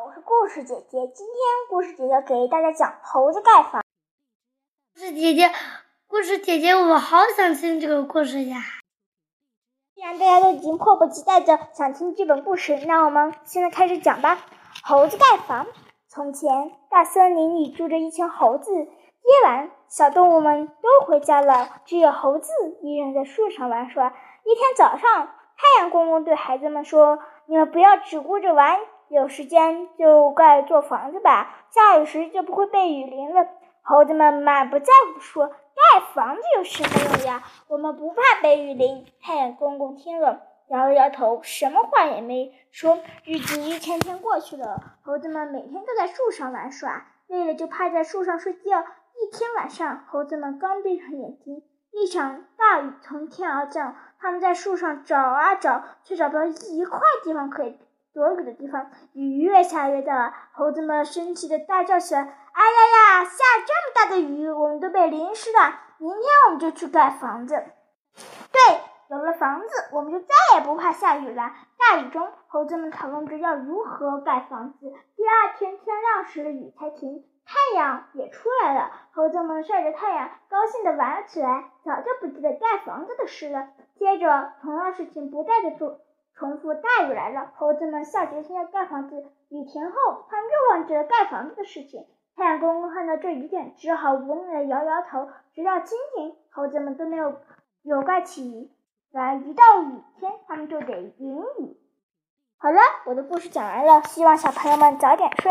我是故事姐姐，今天故事姐姐给大家讲猴子盖房。故事姐姐，故事姐姐，我好想听这个故事呀！既然大家都已经迫不及待的想听这本故事，那我们现在开始讲吧。猴子盖房。从前，大森林里住着一群猴子。夜晚，小动物们都回家了，只有猴子一人在树上玩耍。一天早上，太阳公公对孩子们说：“你们不要只顾着玩，有时间就盖座房子吧，下雨时就不会被雨淋了。”猴子们满不在乎说：“盖房子有什么用呀？我们不怕被雨淋。”太阳公公听了，摇了摇头，什么话也没说。日子一天天过去了，猴子们每天都在树上玩耍，累了就趴在树上睡觉。一天晚上，猴子们刚闭上眼睛，一场大雨从天而降。他们在树上找啊找，却找不到一块地方可以躲雨的地方。雨越下越大了，猴子们生气的大叫起来：“哎呀呀，下这么大的雨，我们都被淋湿了！明天我们就去盖房子。”对，有了房子，我们就再也不怕下雨了。大雨中，猴子们讨论着要如何盖房子。第二天天亮时，雨才停。太阳也出来了，猴子们晒着太阳，高兴地玩了起来，早就不记得盖房子的事了。接着，同样事情不断的做重复。大雨来了，猴子们下决心要盖房子。雨停后，他们又忘记了盖房子的事情。太阳公公看到这一点，只好无奈的摇摇头。直到今天，猴子们都没有有盖起来。一到雨天，他们就得淋雨。好了，我的故事讲完了，希望小朋友们早点睡。